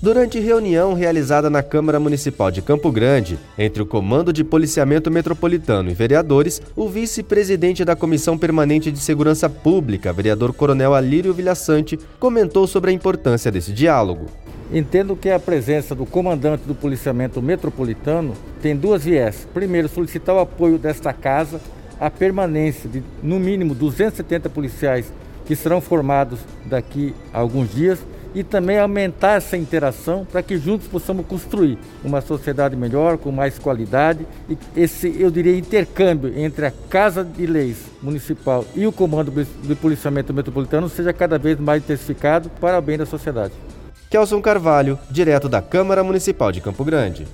Durante reunião realizada na Câmara Municipal de Campo Grande, entre o Comando de Policiamento Metropolitano e vereadores, o vice-presidente da Comissão Permanente de Segurança Pública, vereador Coronel Alírio Vilhaçante, comentou sobre a importância desse diálogo. Entendo que a presença do comandante do policiamento metropolitano tem duas viés. Primeiro, solicitar o apoio desta casa, a permanência de no mínimo 270 policiais que serão formados daqui a alguns dias e também aumentar essa interação para que juntos possamos construir uma sociedade melhor, com mais qualidade e esse, eu diria, intercâmbio entre a Casa de Leis Municipal e o Comando de Policiamento Metropolitano seja cada vez mais intensificado para o bem da sociedade. Kelson Carvalho, direto da Câmara Municipal de Campo Grande.